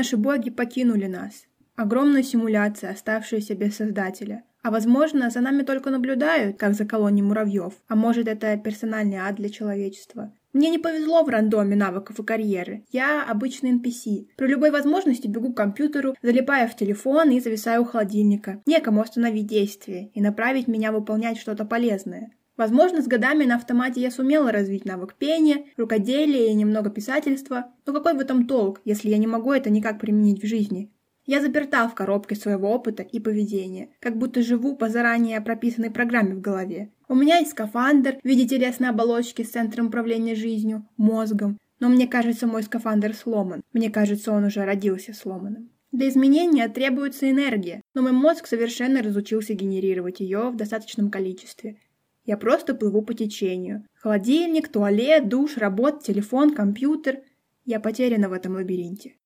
Наши боги покинули нас. Огромная симуляция, оставшаяся без создателя. А возможно, за нами только наблюдают, как за колонией муравьев. А может, это персональный ад для человечества. Мне не повезло в рандоме навыков и карьеры. Я обычный NPC. При любой возможности бегу к компьютеру, залипаю в телефон и зависаю у холодильника. Некому остановить действие и направить меня выполнять что-то полезное. Возможно, с годами на автомате я сумела развить навык пения, рукоделия и немного писательства, но какой в этом толк, если я не могу это никак применить в жизни? Я заперта в коробке своего опыта и поведения, как будто живу по заранее прописанной программе в голове. У меня есть скафандр в виде телесной оболочки с центром управления жизнью, мозгом, но мне кажется, мой скафандр сломан. Мне кажется, он уже родился сломанным. Для изменения требуется энергия, но мой мозг совершенно разучился генерировать ее в достаточном количестве. Я просто плыву по течению. Холодильник, туалет, душ, работа, телефон, компьютер. Я потеряна в этом лабиринте.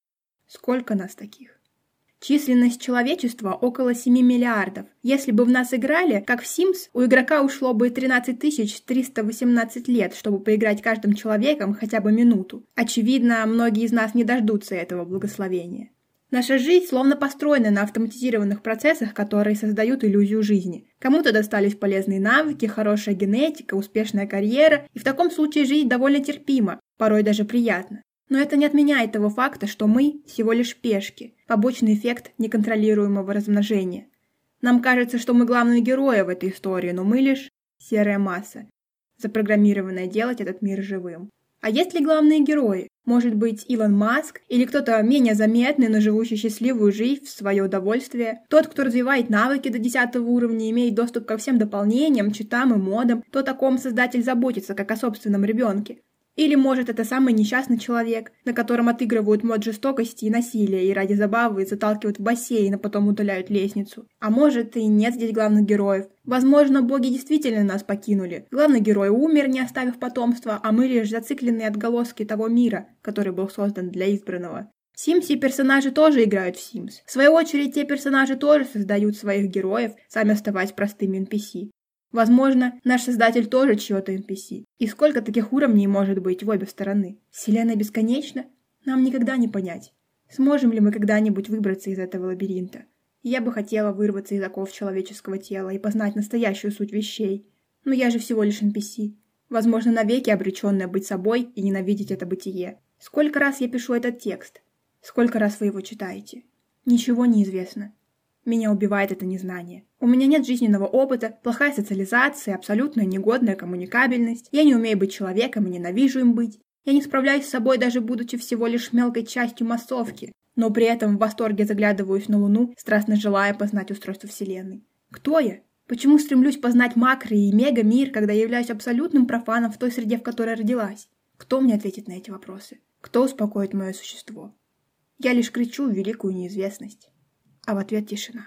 Сколько нас таких? Численность человечества около 7 миллиардов. Если бы в нас играли, как в Sims, у игрока ушло бы 13 318 лет, чтобы поиграть каждым человеком хотя бы минуту. Очевидно, многие из нас не дождутся этого благословения. Наша жизнь словно построена на автоматизированных процессах, которые создают иллюзию жизни. Кому-то достались полезные навыки, хорошая генетика, успешная карьера, и в таком случае жизнь довольно терпима, порой даже приятна. Но это не отменяет того факта, что мы всего лишь пешки, побочный эффект неконтролируемого размножения. Нам кажется, что мы главные герои в этой истории, но мы лишь серая масса, запрограммированная делать этот мир живым. А есть ли главные герои? Может быть, Илон Маск или кто-то менее заметный, но живущий счастливую жизнь в свое удовольствие? Тот, кто развивает навыки до 10 уровня, имеет доступ ко всем дополнениям, читам и модам, то о ком создатель заботится, как о собственном ребенке. Или, может, это самый несчастный человек, на котором отыгрывают мод жестокости и насилия и ради забавы заталкивают в бассейн, а потом удаляют лестницу. А может, и нет здесь главных героев. Возможно, боги действительно нас покинули. Главный герой умер, не оставив потомства, а мы лишь зацикленные отголоски того мира, который был создан для избранного. В Симсе персонажи тоже играют в Sims. В свою очередь, те персонажи тоже создают своих героев, сами оставаясь простыми NPC. Возможно, наш создатель тоже чьё-то NPC. И сколько таких уровней может быть в обе стороны? Вселенная бесконечна? Нам никогда не понять. Сможем ли мы когда-нибудь выбраться из этого лабиринта? Я бы хотела вырваться из оков человеческого тела и познать настоящую суть вещей. Но я же всего лишь NPC. Возможно, навеки обреченная быть собой и ненавидеть это бытие. Сколько раз я пишу этот текст? Сколько раз вы его читаете? Ничего не известно. Меня убивает это незнание. У меня нет жизненного опыта, плохая социализация, абсолютная негодная коммуникабельность. Я не умею быть человеком и ненавижу им быть. Я не справляюсь с собой, даже будучи всего лишь мелкой частью массовки. Но при этом в восторге заглядываюсь на Луну, страстно желая познать устройство Вселенной. Кто я? Почему стремлюсь познать макро и мега-мир, когда являюсь абсолютным профаном в той среде, в которой родилась? Кто мне ответит на эти вопросы? Кто успокоит мое существо? Я лишь кричу в великую неизвестность а в ответ тишина.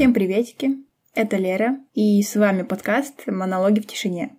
Всем приветики, это Лера, и с вами подкаст «Монологи в тишине».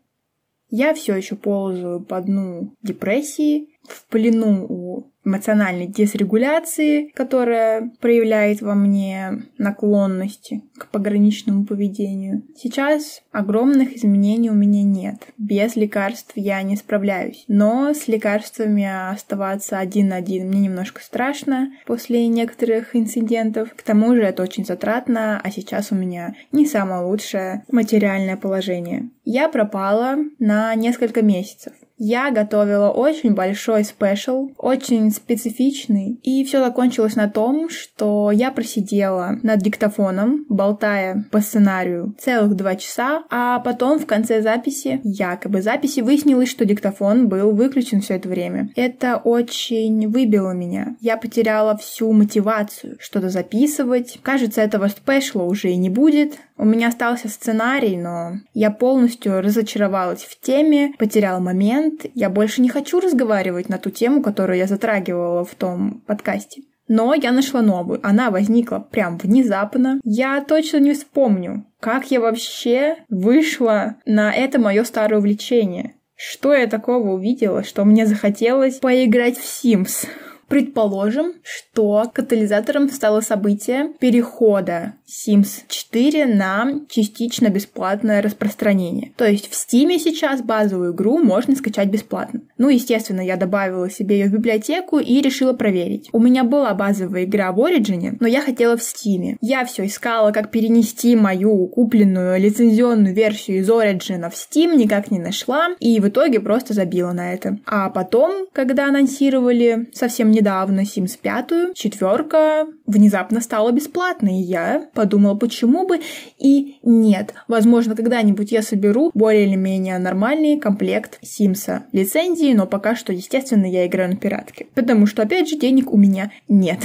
Я все еще ползаю по дну депрессии, в плену у эмоциональной дисрегуляции, которая проявляет во мне наклонности к пограничному поведению. Сейчас огромных изменений у меня нет. Без лекарств я не справляюсь. Но с лекарствами оставаться один на один мне немножко страшно после некоторых инцидентов. К тому же это очень затратно, а сейчас у меня не самое лучшее материальное положение. Я пропала на несколько месяцев. Я готовила очень большой спешл, очень специфичный, и все закончилось на том, что я просидела над диктофоном, болтая по сценарию целых два часа, а потом в конце записи, якобы записи, выяснилось, что диктофон был выключен все это время. Это очень выбило меня. Я потеряла всю мотивацию что-то записывать. Кажется, этого спешла уже и не будет. У меня остался сценарий, но я полностью разочаровалась в теме, потеряла момент. Я больше не хочу разговаривать на ту тему, которую я затрагивала в том подкасте. Но я нашла новую. Она возникла прям внезапно. Я точно не вспомню, как я вообще вышла на это мое старое увлечение. Что я такого увидела, что мне захотелось поиграть в Sims? Предположим, что катализатором стало событие перехода Sims 4 на частично бесплатное распространение. То есть в Steam сейчас базовую игру можно скачать бесплатно. Ну, естественно, я добавила себе ее в библиотеку и решила проверить. У меня была базовая игра в Origin, но я хотела в Steam. Я все искала, как перенести мою купленную лицензионную версию из Origin в Steam, никак не нашла, и в итоге просто забила на это. А потом, когда анонсировали совсем недавно Sims 5, четверка внезапно стала бесплатной, и я подумала, почему бы и нет. Возможно, когда-нибудь я соберу более или менее нормальный комплект Симса лицензии, но пока что, естественно, я играю на пиратке. Потому что, опять же, денег у меня нет.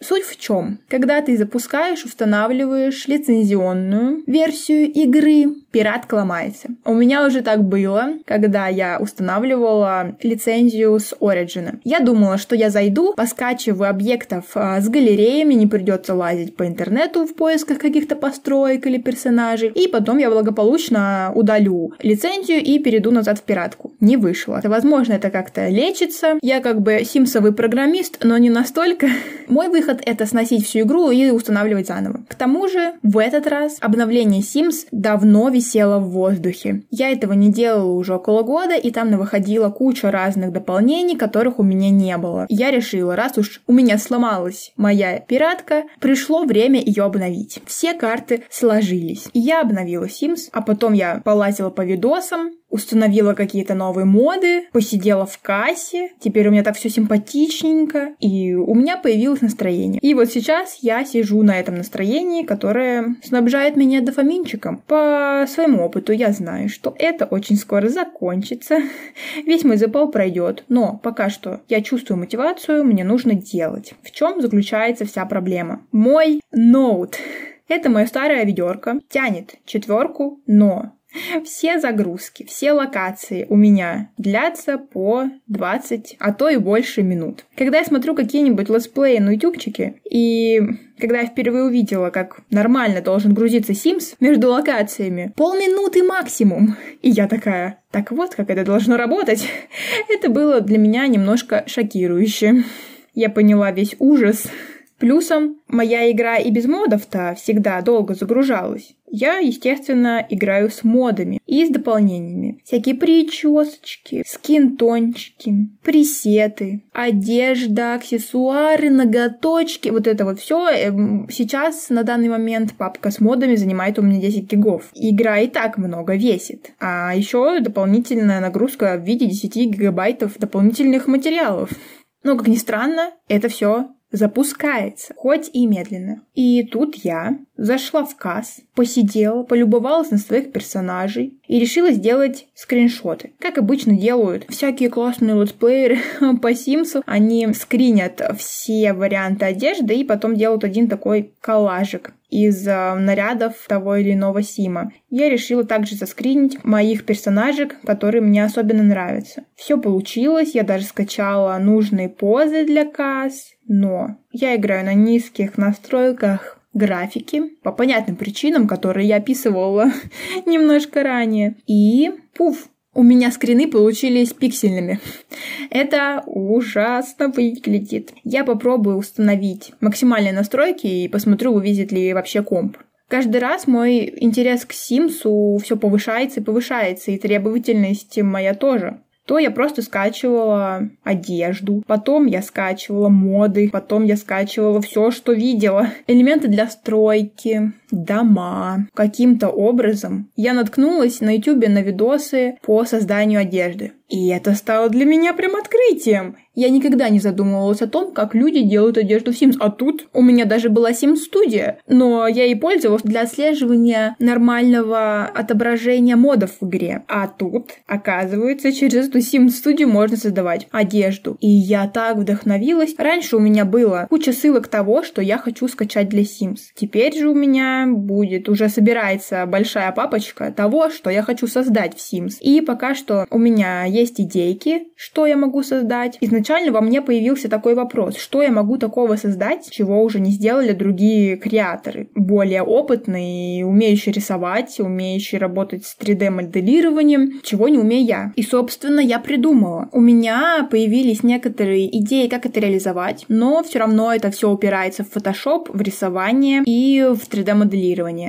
Суть в чем? Когда ты запускаешь, устанавливаешь лицензионную версию игры, пиратка ломается. У меня уже так было, когда я устанавливала лицензию с Origin. Я думала, что я зайду, поскачиваю объектов а, с галереями, не придется лазить по интернету в поисках каких-то построек или персонажей, и потом я благополучно удалю лицензию и перейду назад в пиратку. Не вышло. Возможно, это как-то лечится. Я как бы симсовый программист, но не настолько. Мой выход — это сносить всю игру и устанавливать заново. К тому же, в этот раз обновление Sims давно висело в воздухе. Я этого не делала уже около года, и там выходила куча разных дополнений, которых у меня не было. Я решила, раз уж у меня сломалась моя пиратка, пришло время ее обновить. Все карты сложились. И я обновила Sims, а потом я полазила по видосам, установила какие-то новые моды, посидела в кассе, теперь у меня так все симпатичненько, и у меня появилось настроение. И вот сейчас я сижу на этом настроении, которое снабжает меня дофаминчиком. По своему опыту я знаю, что это очень скоро закончится, весь мой запал пройдет, но пока что я чувствую мотивацию, мне нужно делать. В чем заключается вся проблема? Мой ноут. Это моя старая ведерко, тянет четверку, но все загрузки, все локации у меня длятся по 20, а то и больше минут. Когда я смотрю какие-нибудь летсплеи на ютубчике, и когда я впервые увидела, как нормально должен грузиться Sims между локациями, полминуты максимум. И я такая, так вот, как это должно работать. Это было для меня немножко шокирующе. Я поняла весь ужас Плюсом, моя игра и без модов-то всегда долго загружалась. Я, естественно, играю с модами и с дополнениями. Всякие причесочки, скинтончики, пресеты, одежда, аксессуары, ноготочки. Вот это вот все. Эм, сейчас, на данный момент, папка с модами занимает у меня 10 гигов. Игра и так много весит. А еще дополнительная нагрузка в виде 10 гигабайтов дополнительных материалов. Но, как ни странно, это все запускается, хоть и медленно. И тут я зашла в касс, посидела, полюбовалась на своих персонажей и решила сделать скриншоты. Как обычно делают всякие классные летсплееры по Симсу. Они скринят все варианты одежды и потом делают один такой коллажик из э, нарядов того или иного Сима. Я решила также заскринить моих персонажек, которые мне особенно нравятся. Все получилось, я даже скачала нужные позы для касс, но я играю на низких настройках графики по понятным причинам, которые я описывала немножко ранее. И пуф, у меня скрины получились пиксельными. Это ужасно выглядит. Я попробую установить максимальные настройки и посмотрю, вывезет ли вообще комп. Каждый раз мой интерес к Симсу все повышается и повышается, и требовательность моя тоже то я просто скачивала одежду, потом я скачивала моды, потом я скачивала все, что видела. Элементы для стройки, дома. Каким-то образом я наткнулась на YouTube на видосы по созданию одежды. И это стало для меня прям открытием. Я никогда не задумывалась о том, как люди делают одежду в Sims. А тут у меня даже была Sims-студия. Но я и пользовалась для отслеживания нормального отображения модов в игре. А тут, оказывается, через эту Sims-студию можно создавать одежду. И я так вдохновилась. Раньше у меня было куча ссылок того, что я хочу скачать для Sims. Теперь же у меня будет, уже собирается большая папочка того, что я хочу создать в Sims. И пока что у меня есть идейки, что я могу создать, изначально во мне появился такой вопрос, что я могу такого создать, чего уже не сделали другие креаторы, более опытные, умеющие рисовать, умеющие работать с 3D-моделированием, чего не умею я. И, собственно, я придумала. У меня появились некоторые идеи, как это реализовать, но все равно это все упирается в Photoshop, в рисование и в 3D-моделирование.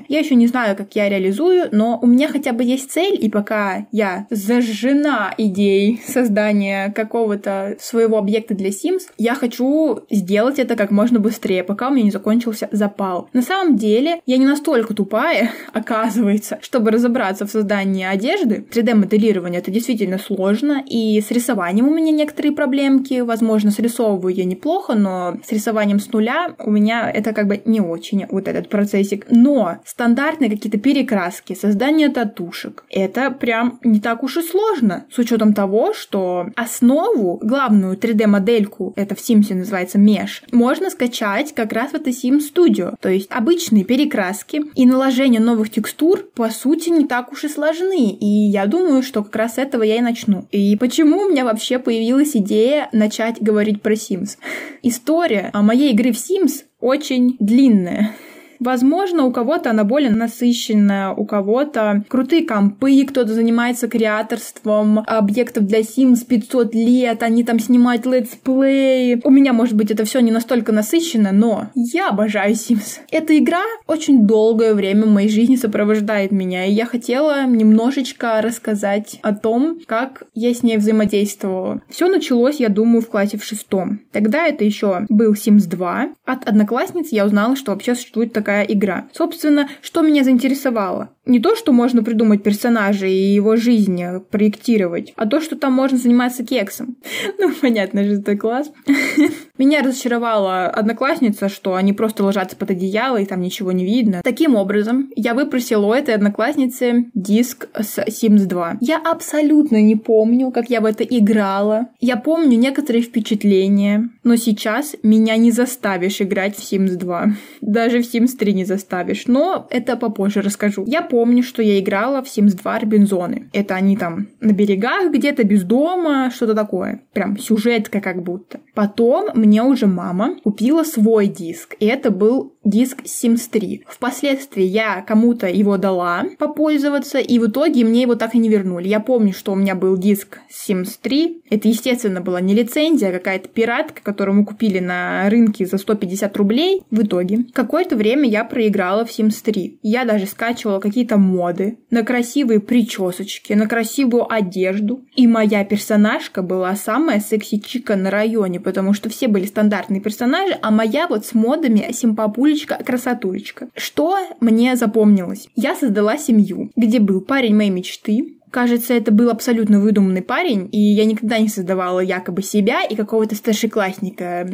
Я еще не знаю, как я реализую, но у меня хотя бы есть цель, и пока я зажжена идеей создания какого-то своего объекта для Sims, я хочу сделать это как можно быстрее, пока у меня не закончился запал. На самом деле, я не настолько тупая, оказывается, чтобы разобраться в создании одежды. 3D-моделирование это действительно сложно, и с рисованием у меня некоторые проблемки. Возможно, срисовываю я неплохо, но с рисованием с нуля у меня это как бы не очень вот этот процессик. Но стандартные какие-то перекраски, создание татушек, это прям не так уж и сложно, с учетом того, что основу, главную 3D-модельку, это в Sims называется Mesh, можно скачать как раз в это Sim Studio. То есть обычные перекраски и наложение новых текстур, по сути, не так уж и сложны. И я думаю, что как раз с этого я и начну. И почему у меня вообще появилась идея начать говорить про Sims? История о моей игры в Sims очень длинная. Возможно, у кого-то она более насыщенная, у кого-то крутые компы, кто-то занимается креаторством объектов для Sims 500 лет, они там снимают летсплеи. У меня, может быть, это все не настолько насыщенно, но я обожаю Sims. Эта игра очень долгое время в моей жизни сопровождает меня, и я хотела немножечко рассказать о том, как я с ней взаимодействовала. Все началось, я думаю, в классе в шестом. Тогда это еще был Sims 2. От одноклассниц я узнала, что вообще существует такая такая игра. Собственно, что меня заинтересовало? Не то, что можно придумать персонажа и его жизнь проектировать, а то, что там можно заниматься кексом. Ну, понятно, же это класс. Меня разочаровала одноклассница, что они просто ложатся под одеяло и там ничего не видно. Таким образом, я выпросила у этой одноклассницы диск с Sims 2. Я абсолютно не помню, как я в это играла. Я помню некоторые впечатления, но сейчас меня не заставишь играть в Sims 2. Даже в Sims 3 не заставишь, но это попозже расскажу. Я помню, что я играла в Sims 2 Робинзоны. Это они там на берегах где-то, без дома, что-то такое. Прям сюжетка как будто. Потом мне уже мама купила свой диск, и это был диск Sims 3. Впоследствии я кому-то его дала попользоваться, и в итоге мне его так и не вернули. Я помню, что у меня был диск Sims 3. Это, естественно, была не лицензия, а какая-то пиратка, которую мы купили на рынке за 150 рублей. В итоге какое-то время я проиграла в Sims 3. Я даже скачивала какие-то моды на красивые причесочки, на красивую одежду. И моя персонажка была самая секси-чика на районе, потому что все были стандартные персонажи, а моя вот с модами симпапулечка, красотулечка. Что мне запомнилось? Я создала семью, где был парень моей мечты, Кажется, это был абсолютно выдуманный парень, и я никогда не создавала якобы себя и какого-то старшеклассника,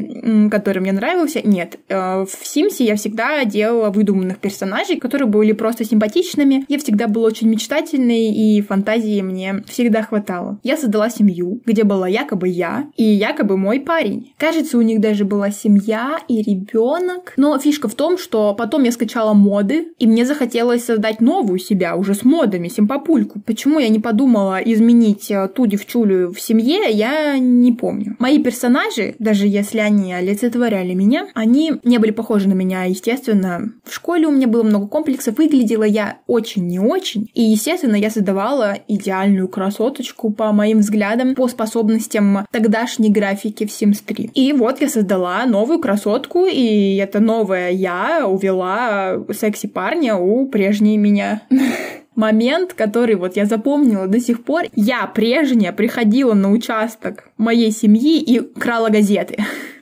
который мне нравился. Нет, э, в Симсе я всегда делала выдуманных персонажей, которые были просто симпатичными. Я всегда была очень мечтательной, и фантазии мне всегда хватало. Я создала семью, где была якобы я и якобы мой парень. Кажется, у них даже была семья и ребенок. Но фишка в том, что потом я скачала моды, и мне захотелось создать новую себя уже с модами, симпапульку. Почему я не подумала изменить э, ту девчулю в семье, я не помню. Мои персонажи, даже если они олицетворяли меня, они не были похожи на меня, естественно. В школе у меня было много комплексов, выглядела я очень не очень. И, естественно, я создавала идеальную красоточку по моим взглядам, по способностям тогдашней графики в Sims 3. И вот я создала новую красотку, и эта новая я увела секси парня у прежней меня. момент, который вот я запомнила до сих пор. Я прежняя приходила на участок моей семьи и крала газеты.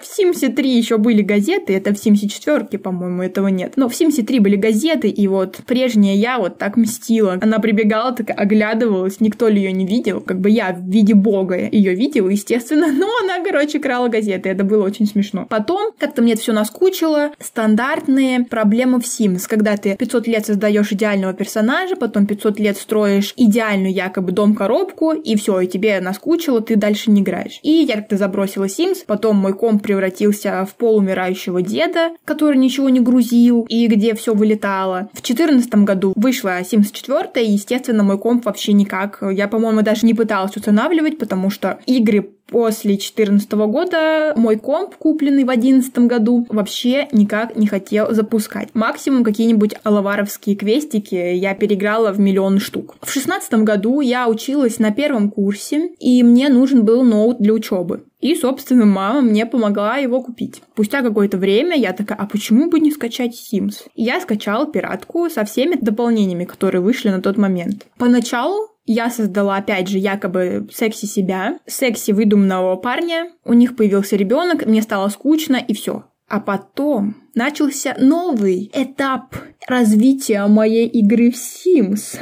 В Симсе 3 еще были газеты, это в Симсе 4, по-моему, этого нет. Но в Симсе 3 были газеты, и вот прежняя я вот так мстила. Она прибегала, так оглядывалась, никто ли ее не видел. Как бы я в виде бога ее видела, естественно, но она, короче, крала газеты, это было очень смешно. Потом как-то мне это все наскучило. Стандартные проблемы в Sims, когда ты 500 лет создаешь идеального персонажа, потом 500 лет строишь идеальную якобы дом-коробку, и все, и тебе наскучило, ты дальше не играешь. И я как-то забросила Sims, потом мой комп превратился в полумирающего деда, который ничего не грузил и где все вылетало. В 2014 году вышла Sims 4, и, естественно, мой комп вообще никак. Я, по-моему, даже не пыталась устанавливать, потому что игры После 2014 года мой комп, купленный в 2011 году, вообще никак не хотел запускать. Максимум какие-нибудь алаваровские квестики я переиграла в миллион штук. В 2016 году я училась на первом курсе, и мне нужен был ноут для учебы. И, собственно, мама мне помогла его купить. Спустя какое-то время я такая, а почему бы не скачать Sims? Я скачала пиратку со всеми дополнениями, которые вышли на тот момент. Поначалу я создала, опять же, якобы секси себя, секси выдуманного парня. У них появился ребенок, мне стало скучно, и все. А потом начался новый этап развития моей игры в Sims.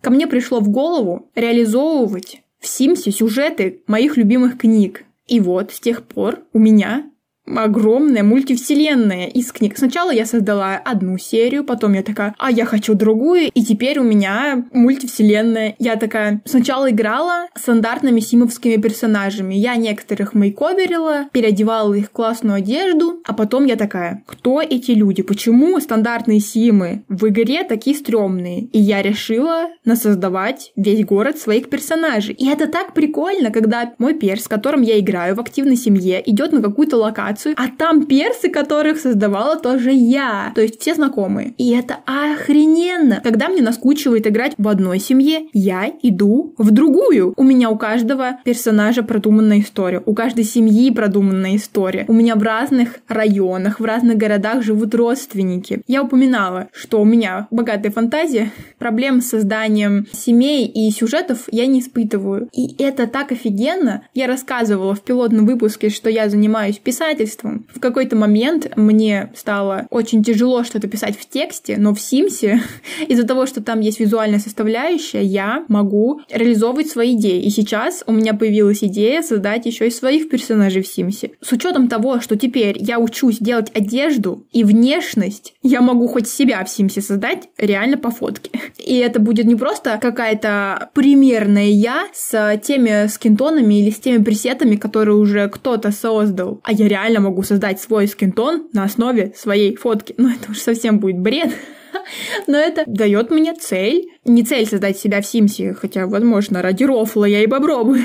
Ко мне пришло в голову реализовывать в Симсе сюжеты моих любимых книг. И вот с тех пор у меня огромная мультивселенная из книг. Сначала я создала одну серию, потом я такая, а я хочу другую, и теперь у меня мультивселенная. Я такая сначала играла стандартными симовскими персонажами. Я некоторых мейковерила, переодевала их в классную одежду, а потом я такая, кто эти люди? Почему стандартные симы в игре такие стрёмные? И я решила насоздавать весь город своих персонажей. И это так прикольно, когда мой перс, с которым я играю в активной семье, идет на какую-то локацию, локацию, а там персы, которых создавала тоже я. То есть все знакомые. И это охрененно. Когда мне наскучивает играть в одной семье, я иду в другую. У меня у каждого персонажа продуманная история. У каждой семьи продуманная история. У меня в разных районах, в разных городах живут родственники. Я упоминала, что у меня богатая фантазия, проблем с созданием семей и сюжетов я не испытываю. И это так офигенно. Я рассказывала в пилотном выпуске, что я занимаюсь писательством, писательством. В какой-то момент мне стало очень тяжело что-то писать в тексте, но в Симсе из-за того, что там есть визуальная составляющая, я могу реализовывать свои идеи. И сейчас у меня появилась идея создать еще и своих персонажей в Симсе. С учетом того, что теперь я учусь делать одежду и внешность, я могу хоть себя в Симсе создать реально по фотке. И это будет не просто какая-то примерная я с теми skin tone ами или с теми пресетами, которые уже кто-то создал, а я реально реально могу создать свой skin tone на основе своей фотки. Ну, это уж совсем будет бред. Но это дает мне цель. Не цель создать себя в Симсе, хотя, возможно, ради рофла я и попробую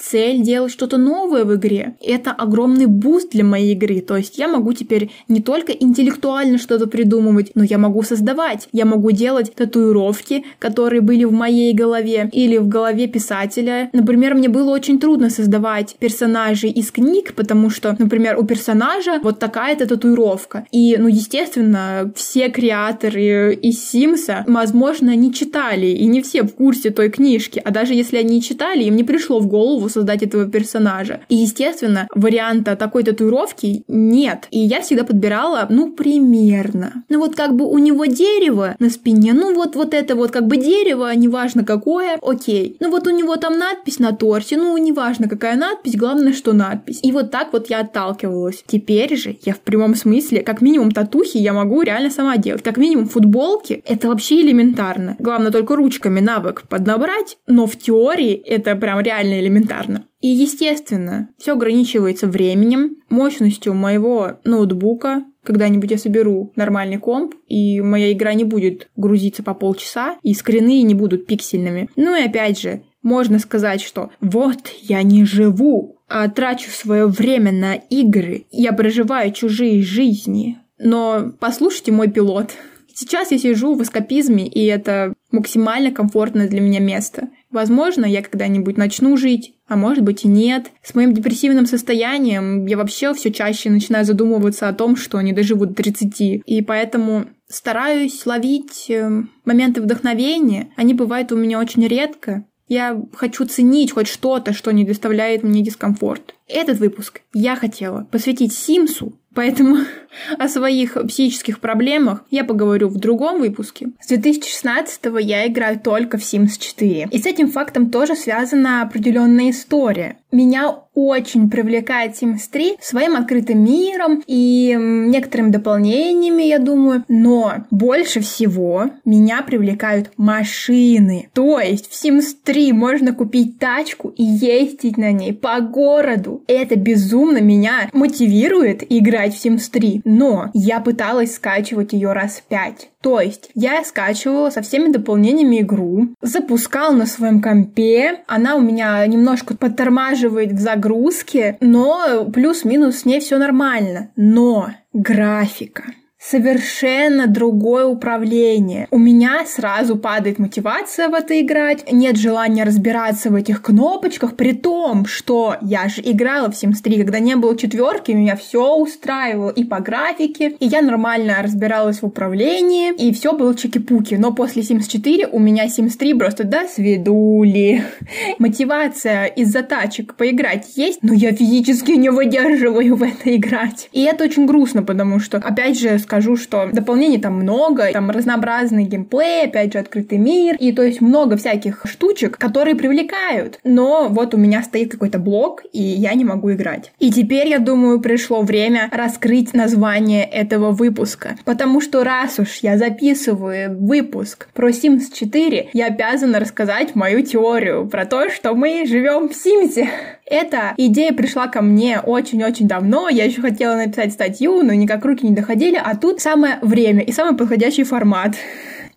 цель делать что-то новое в игре. Это огромный boost для моей игры. То есть я могу теперь не только интеллектуально что-то придумывать, но я могу создавать. Я могу делать татуировки, которые были в моей голове или в голове писателя. Например, мне было очень трудно создавать персонажей из книг, потому что, например, у персонажа вот такая-то татуировка. И, ну, естественно, все креаторы из Симса, возможно, не читали, и не все в курсе той книжки. А даже если они читали, им не пришло в голову создать этого персонажа. И, естественно, варианта такой татуировки нет. И я всегда подбирала, ну, примерно. Ну, вот как бы у него дерево на спине, ну, вот, вот это вот как бы дерево, неважно какое, окей. Ну, вот у него там надпись на торсе, ну, неважно какая надпись, главное, что надпись. И вот так вот я отталкивалась. Теперь же я в прямом смысле, как минимум татухи я могу реально сама делать. Как минимум футболки, это вообще элементарно. Главное только ручками навык поднабрать, но в теории это прям реально элементарно регулярно. И, естественно, все ограничивается временем, мощностью моего ноутбука. Когда-нибудь я соберу нормальный комп, и моя игра не будет грузиться по полчаса, и скрины не будут пиксельными. Ну и опять же, можно сказать, что вот я не живу, а трачу свое время на игры, я проживаю чужие жизни. Но послушайте мой пилот. Сейчас я сижу в эскапизме, и это максимально комфортное для меня место. Возможно, я когда-нибудь начну жить, а может быть и нет. С моим депрессивным состоянием я вообще все чаще начинаю задумываться о том, что не доживу до 30. И поэтому стараюсь ловить э, моменты вдохновения. Они бывают у меня очень редко. Я хочу ценить хоть что-то, что не доставляет мне дискомфорт. Этот выпуск я хотела посвятить Симсу, Поэтому о своих психических проблемах я поговорю в другом выпуске. С 2016 я играю только в Sims 4. И с этим фактом тоже связана определенная история. Меня очень привлекает Sims 3 своим открытым миром и некоторыми дополнениями, я думаю. Но больше всего меня привлекают машины. То есть в Sims 3 можно купить тачку и ездить на ней по городу. Это безумно меня мотивирует играть в Sims 3. Но я пыталась скачивать ее раз пять. То есть я скачивала со всеми дополнениями игру, запускал на своем компе, она у меня немножко подтормаживает в загрузке, но плюс-минус с ней все нормально. Но графика совершенно другое управление. У меня сразу падает мотивация в это играть, нет желания разбираться в этих кнопочках, при том, что я же играла в Sims 3, когда не было четверки, меня все устраивало и по графике, и я нормально разбиралась в управлении, и все было чики-пуки. Но после Sims 4 у меня Sims 3 просто до свидули. Мотивация из-за тачек поиграть есть, но я физически не выдерживаю в это играть. И это очень грустно, потому что, опять же, скажу, что дополнений там много, там разнообразный геймплей, опять же, открытый мир, и то есть много всяких штучек, которые привлекают. Но вот у меня стоит какой-то блок, и я не могу играть. И теперь, я думаю, пришло время раскрыть название этого выпуска. Потому что раз уж я записываю выпуск про Sims 4, я обязана рассказать мою теорию про то, что мы живем в Симсе. Эта идея пришла ко мне очень-очень давно. Я еще хотела написать статью, но никак руки не доходили. А тут самое время и самый подходящий формат.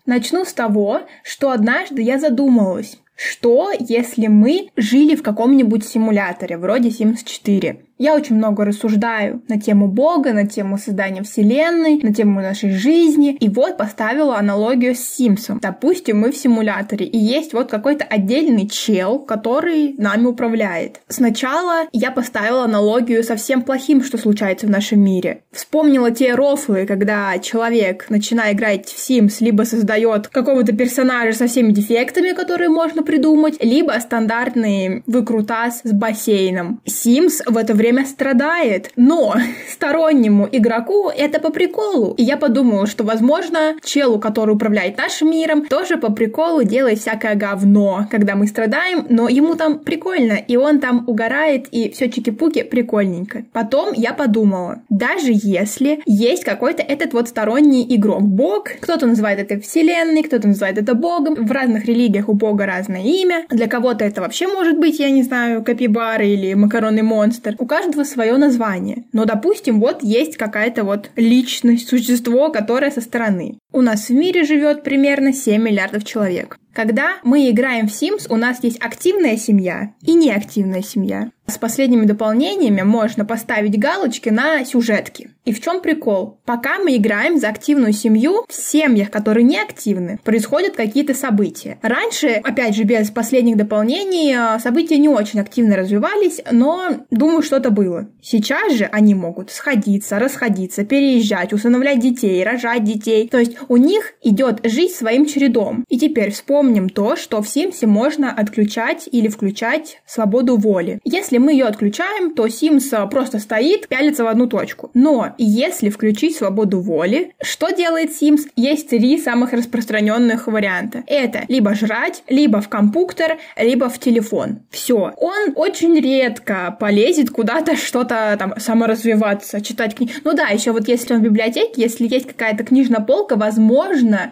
Начну с того, что однажды я задумалась, что если мы жили в каком-нибудь симуляторе, вроде Sims 4? Я очень много рассуждаю на тему Бога, на тему создания Вселенной, на тему нашей жизни. И вот поставила аналогию с Симсом. Допустим, мы в симуляторе, и есть вот какой-то отдельный чел, который нами управляет. Сначала я поставила аналогию со всем плохим, что случается в нашем мире. Вспомнила те рофлы, когда человек, начиная играть в Sims, либо создает какого-то персонажа со всеми дефектами, которые можно придумать, либо стандартный выкрутас с бассейном. Sims в это время время страдает. Но стороннему игроку это по приколу. И я подумала, что, возможно, челу, который управляет нашим миром, тоже по приколу делает всякое говно, когда мы страдаем, но ему там прикольно, и он там угорает, и все чики-пуки прикольненько. Потом я подумала, даже если есть какой-то этот вот сторонний игрок, бог, кто-то называет это вселенной, кто-то называет это богом, в разных религиях у бога разное имя, для кого-то это вообще может быть, я не знаю, капибара или макаронный монстр, у каждого свое название. Но, допустим, вот есть какая-то вот личность, существо, которое со стороны. У нас в мире живет примерно 7 миллиардов человек. Когда мы играем в Sims, у нас есть активная семья и неактивная семья. С последними дополнениями можно поставить галочки на сюжетки. И в чем прикол? Пока мы играем за активную семью, в семьях, которые не активны, происходят какие-то события. Раньше, опять же, без последних дополнений, а, события не очень активно развивались, но, думаю, что-то было. Сейчас же они могут сходиться, расходиться, переезжать, усыновлять детей, рожать детей. То есть у них идет жизнь своим чередом. И теперь вспомним то, что в Симсе можно отключать или включать свободу воли. Если мы ее отключаем, то Sims просто стоит, пялится в одну точку. Но если включить свободу воли, что делает Sims? Есть три самых распространенных варианта. Это либо жрать, либо в компьютер, либо в телефон. Все. Он очень редко полезет куда-то что-то там саморазвиваться, читать книги. Ну да, еще вот если он в библиотеке, если есть какая-то книжная полка, возможно,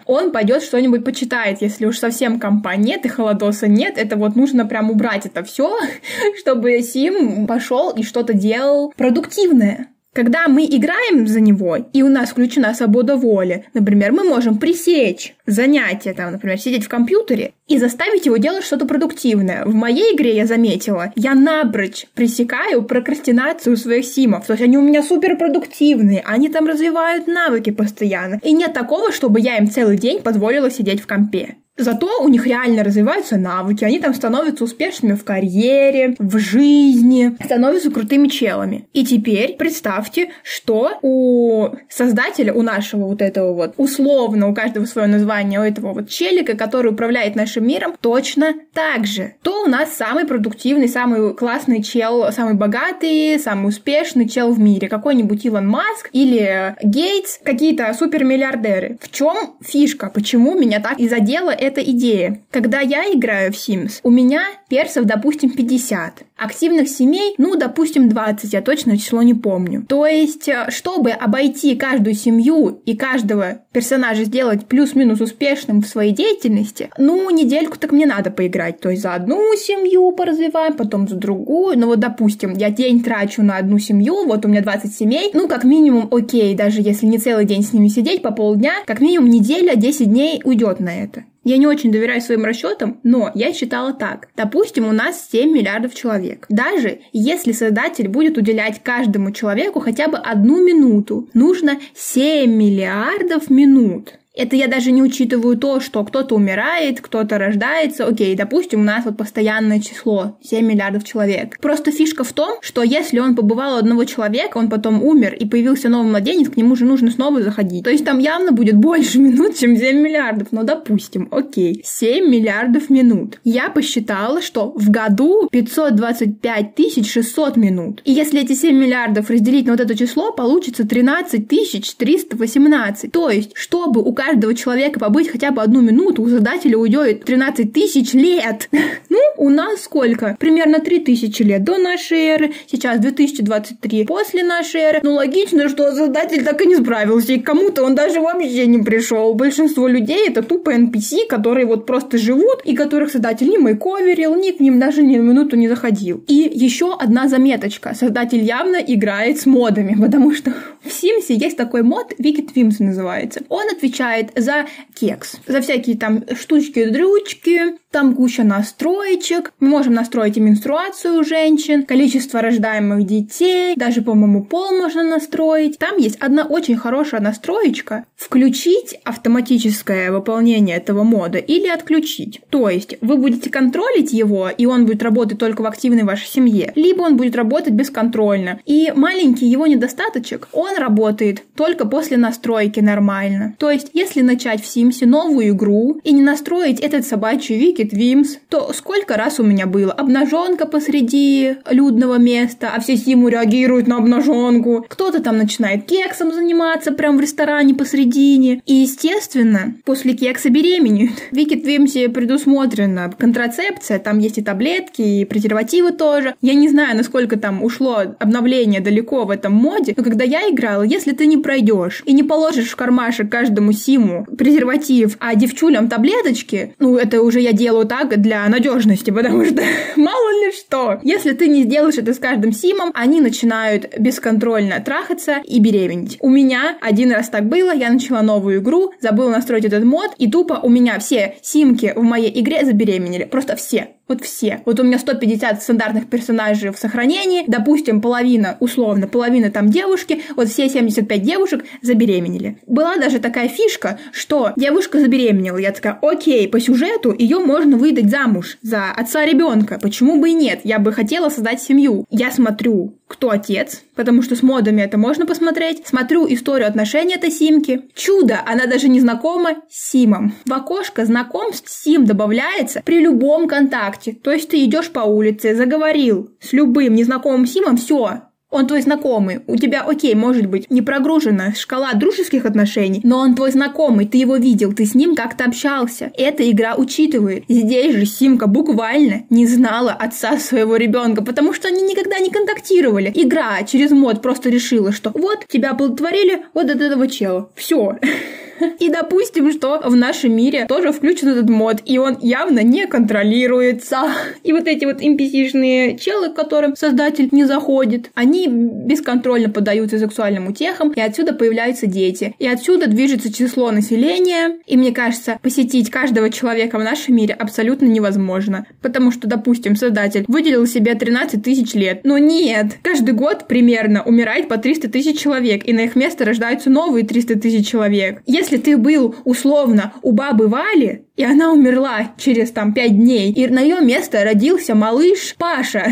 он пойдет что-нибудь почитает. Если уж совсем компа нет и холодоса нет, это вот нужно прям убрать это все, чтобы Сим пошел и что-то делал продуктивное. Когда мы играем за него, и у нас включена свобода воли, например, мы можем пресечь занятие, там, например, сидеть в компьютере и заставить его делать что-то продуктивное. В моей игре я заметила, я напрочь пресекаю прокрастинацию своих симов. То есть они у меня суперпродуктивные, они там развивают навыки постоянно. И нет такого, чтобы я им целый день позволила сидеть в компе. Зато у них реально развиваются навыки, они там становятся успешными в карьере, в жизни, становятся крутыми челами. И теперь представьте, что у создателя, у нашего вот этого вот, условно, у каждого свое название, у этого вот челика, который управляет нашим миром, точно так же. То у нас самый продуктивный, самый классный чел, самый богатый, самый успешный чел в мире. Какой-нибудь Илон Маск или Гейтс, какие-то супермиллиардеры. В чем фишка? Почему меня так и задело эта идея. Когда я играю в Sims, у меня персов, допустим, 50. Активных семей, ну, допустим, 20, я точно число не помню. То есть, э, чтобы обойти каждую семью и каждого персонажа сделать плюс-минус успешным в своей деятельности, ну, недельку так мне надо поиграть. То есть за одну семью поразвиваем, потом за другую. Ну вот, допустим, я день трачу на одну семью, вот у меня 20 семей, ну, как минимум, окей, даже если не целый день с ними сидеть, по полдня, как минимум неделя, 10 дней уйдет на это. Я не очень доверяю своим расчетам, но я считала так. Допустим, у нас 7 миллиардов человек. Даже если создатель будет уделять каждому человеку хотя бы одну минуту, нужно 7 миллиардов минут. Это я даже не учитываю то, что кто-то умирает, кто-то рождается. Окей, допустим, у нас вот постоянное число 7 миллиардов человек. Просто фишка в том, что если он побывал у одного человека, он потом умер и появился новый младенец, к нему же нужно снова заходить. То есть там явно будет больше минут, чем 7 миллиардов. Но допустим, окей, 7 миллиардов минут. Я посчитала, что в году 525 600 минут. И если эти 7 миллиардов разделить на вот это число, получится 13 318. То есть, чтобы у каждого человека побыть хотя бы одну минуту, у создателя уйдет 13 тысяч лет. Ну, у нас сколько? Примерно 3 тысячи лет до нашей эры, сейчас 2023 после нашей эры. Ну, логично, что создатель так и не справился, и кому-то он даже вообще не пришел. Большинство людей это тупо NPC, которые вот просто живут, и которых создатель не мейковерил, ни к ним даже ни на минуту не заходил. И еще одна заметочка. Создатель явно играет с модами, потому что в Симсе есть такой мод, Wicked Wims называется. Он отвечает отвечает за кекс, за всякие там штучки-дрючки, там куча настроечек. Мы можем настроить и менструацию у женщин, количество рождаемых детей, даже, по-моему, пол можно настроить. Там есть одна очень хорошая настроечка — включить автоматическое выполнение этого мода или отключить. То есть вы будете контролить его, и он будет работать только в активной вашей семье, либо он будет работать бесконтрольно. И маленький его недостаточек, он работает только после настройки нормально. То есть если начать в Симсе новую игру и не настроить этот собачий Wicked Wims, то сколько раз у меня было обнаженка посреди людного места, а все Симу реагируют на обнаженку. Кто-то там начинает кексом заниматься прямо в ресторане посредине. И, естественно, после кекса беременеют. В Wicked Wims предусмотрена контрацепция, там есть и таблетки, и презервативы тоже. Я не знаю, насколько там ушло обновление далеко в этом моде, но когда я играла, если ты не пройдешь и не положишь в кармашек каждому Симу Симу презерватив, а девчулям таблеточки, ну, это уже я делаю так для надежности, потому что мало ли что. Если ты не сделаешь это с каждым Симом, они начинают бесконтрольно трахаться и беременеть. У меня один раз так было, я начала новую игру, забыла настроить этот мод, и тупо у меня все Симки в моей игре забеременели. Просто все. Вот все. Вот у меня 150 стандартных персонажей в сохранении, допустим, половина, условно, половина там девушки, вот все 75 девушек забеременели. Была даже такая фишка, что девушка забеременела. Я такая, окей, по сюжету ее можно выдать замуж за отца ребенка. Почему бы и нет? Я бы хотела создать семью. Я смотрю, кто отец, потому что с модами это можно посмотреть. Смотрю историю отношений этой Симки. Чудо, она даже не знакома с Симом. В окошко знакомств Сим добавляется при любом контакте. То есть ты идешь по улице, заговорил с любым незнакомым Симом, все, он твой знакомый, у тебя, окей, может быть, не прогружена шкала дружеских отношений, но он твой знакомый, ты его видел, ты с ним как-то общался. Эта игра учитывает. Здесь же Симка буквально не знала отца своего ребенка, потому что они никогда не контактировали. Игра через мод просто решила, что вот тебя оплодотворили вот от этого чела. Все. И допустим, что в нашем мире тоже включен этот мод, и он явно не контролируется. И вот эти вот NPC-шные челы, к которым создатель не заходит, они бесконтрольно поддаются сексуальным утехам, и отсюда появляются дети. И отсюда движется число населения, и мне кажется, посетить каждого человека в нашем мире абсолютно невозможно. Потому что, допустим, создатель выделил себе 13 тысяч лет. Но нет, каждый год примерно умирает по 300 тысяч человек, и на их место рождаются новые 300 тысяч человек. Если если ты был условно у бабы Вали, и она умерла через там пять дней, и на ее место родился малыш Паша,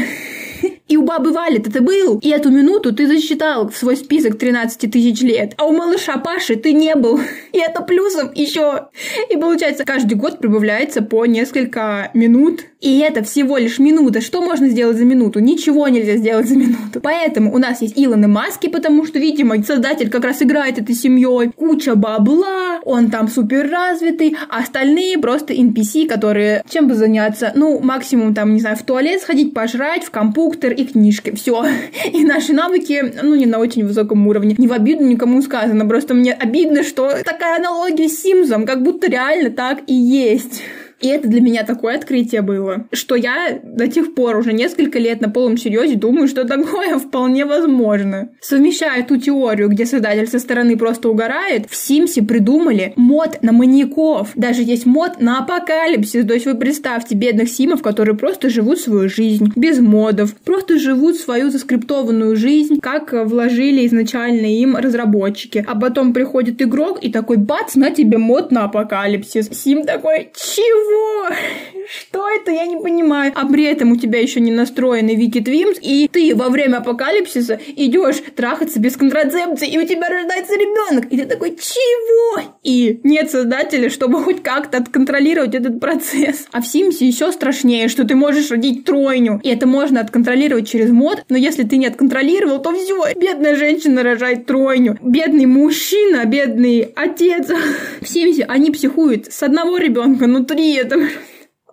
И у бабы Вали ты был, и эту минуту ты засчитал в свой список 13 тысяч лет. А у малыша Паши ты не был. И это плюсом еще. И получается, каждый год прибавляется по несколько минут. И это всего лишь минута. Что можно сделать за минуту? Ничего нельзя сделать за минуту. Поэтому у нас есть Илон и Маски, потому что, видимо, создатель как раз играет этой семьей. Куча бабла, он там супер развитый, а остальные просто NPC, которые чем бы заняться? Ну, максимум там, не знаю, в туалет сходить, пожрать, в компьютер и книжки. Все. И наши навыки, ну, не на очень высоком уровне. Не в обиду никому сказано, просто мне обидно, что такая аналогия с Симсом, как будто реально так и есть. И это для меня такое открытие было, что я до тех пор уже несколько лет на полном серьезе думаю, что такое вполне возможно. Совмещая ту теорию, где создатель со стороны просто угорает, в Симсе придумали мод на маньяков. Даже есть мод на апокалипсис. То есть вы представьте бедных Симов, которые просто живут свою жизнь без модов, просто живут свою заскриптованную жизнь, как вложили изначально им разработчики. А потом приходит игрок и такой бац, на тебе мод на апокалипсис. Сим такой, чего? Чего? Что это? Я не понимаю. А при этом у тебя еще не настроенный Вики Твимс, и ты во время апокалипсиса идешь трахаться без контрацепции, и у тебя рождается ребенок. И ты такой, чего? И нет создателя, чтобы хоть как-то отконтролировать этот процесс. А в Симсе еще страшнее, что ты можешь родить тройню. И это можно отконтролировать через мод, но если ты не отконтролировал, то все, бедная женщина рожает тройню. Бедный мужчина, бедный отец. В Симсе они психуют с одного ребенка, но три это...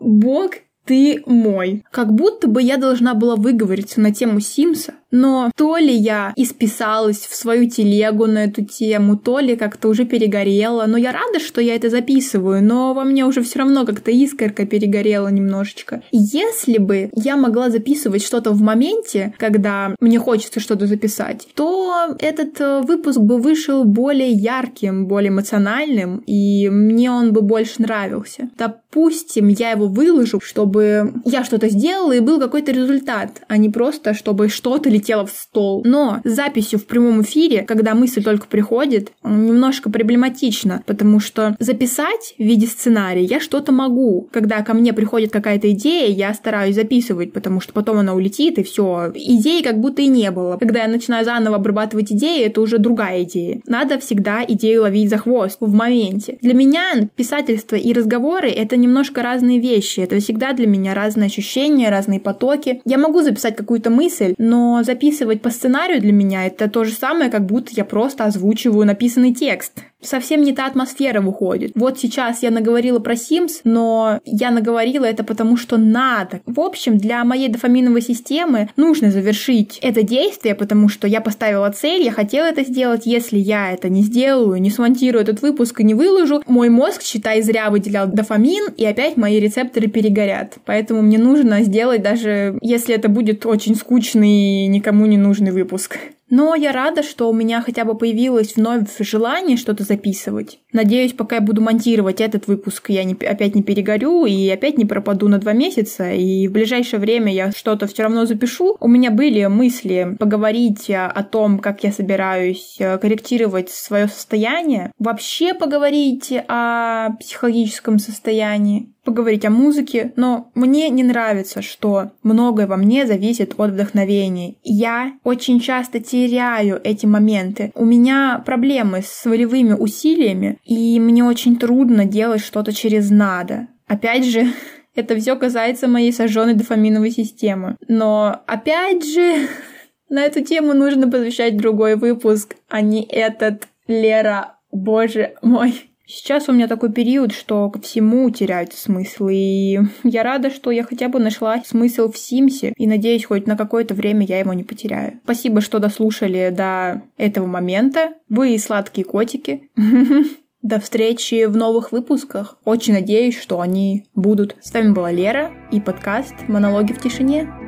Бог ты мой. Как будто бы я должна была выговориться на тему Симса, но то ли я исписалась в свою телегу на эту тему, то ли как-то уже перегорела. Но я рада, что я это записываю, но во мне уже все равно как-то искорка перегорела немножечко. Если бы я могла записывать что-то в моменте, когда мне хочется что-то записать, то этот э, выпуск бы вышел более ярким, более эмоциональным, и мне он бы больше нравился. Допустим, я его выложу, чтобы я что-то сделала и был какой-то результат, а не просто, чтобы что-то летело в стол. Но с записью в прямом эфире, когда мысль только приходит, немножко проблематично, потому что записать в виде сценария я что-то могу. Когда ко мне приходит какая-то идея, я стараюсь записывать, потому что потом она улетит, и все. Идеи как будто и не было. Когда я начинаю заново обрабатывать идеи, это уже другая идея. Надо всегда идею ловить за хвост в моменте. Для меня писательство и разговоры — это немножко разные вещи. Это всегда для меня разные ощущения, разные потоки. Я могу записать какую-то мысль, но записывать по сценарию для меня это то же самое, как будто я просто озвучиваю написанный текст совсем не та атмосфера выходит. Вот сейчас я наговорила про Sims, но я наговорила это потому, что надо. В общем, для моей дофаминовой системы нужно завершить это действие, потому что я поставила цель, я хотела это сделать. Если я это не сделаю, не смонтирую этот выпуск и не выложу, мой мозг, считай, зря выделял дофамин, и опять мои рецепторы перегорят. Поэтому мне нужно сделать даже, если это будет очень скучный, никому не нужный выпуск. Но я рада, что у меня хотя бы появилось вновь желание что-то записывать. Надеюсь, пока я буду монтировать этот выпуск, я не, опять не перегорю и опять не пропаду на два месяца. И в ближайшее время я что-то все равно запишу. У меня были мысли поговорить о том, как я собираюсь э, корректировать свое состояние. Вообще поговорить о психологическом состоянии поговорить о музыке, но мне не нравится, что многое во мне зависит от вдохновения. Я очень часто теряю эти моменты. У меня проблемы с волевыми усилиями, и мне очень трудно делать что-то через надо. Опять же, это все касается моей сожженной дофаминовой системы. Но опять же, на эту тему нужно посвящать другой выпуск, а не этот. Лера, боже мой. Сейчас у меня такой период, что ко всему теряется смысл, и я рада, что я хотя бы нашла смысл в Симсе, и надеюсь, хоть на какое-то время я его не потеряю. Спасибо, что дослушали до этого момента. Вы сладкие котики. До встречи в новых выпусках. Очень надеюсь, что они будут. С вами была Лера и подкаст «Монологи в тишине».